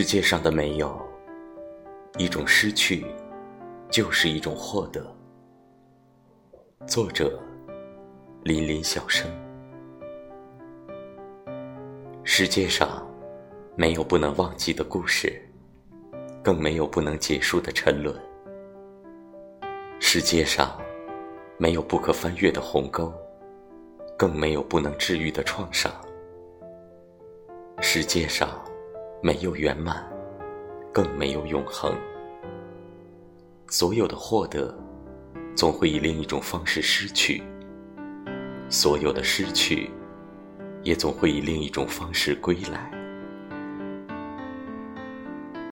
世界上的没有，一种失去，就是一种获得。作者：林林小生。世界上没有不能忘记的故事，更没有不能结束的沉沦。世界上没有不可翻越的鸿沟，更没有不能治愈的创伤。世界上。没有圆满，更没有永恒。所有的获得，总会以另一种方式失去；所有的失去，也总会以另一种方式归来。